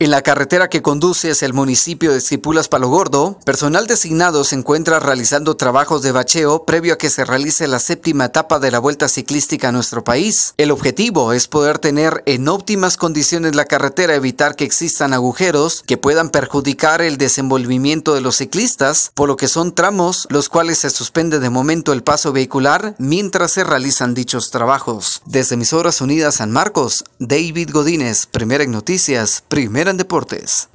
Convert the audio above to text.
En la carretera que conduce hacia el municipio de Cipulas Palo Gordo, personal designado se encuentra realizando trabajos de bacheo previo a que se realice la séptima etapa de la Vuelta Ciclística a nuestro país. El objetivo es poder tener en óptimas condiciones la carretera, evitar que existan agujeros que puedan perjudicar el desenvolvimiento de los ciclistas, por lo que son tramos los cuales se suspende de momento el paso vehicular mientras se realizan dichos trabajos. Desde Emisoras Unidas San Marcos, David Godínez, Primera en Noticias, Primera Deportes.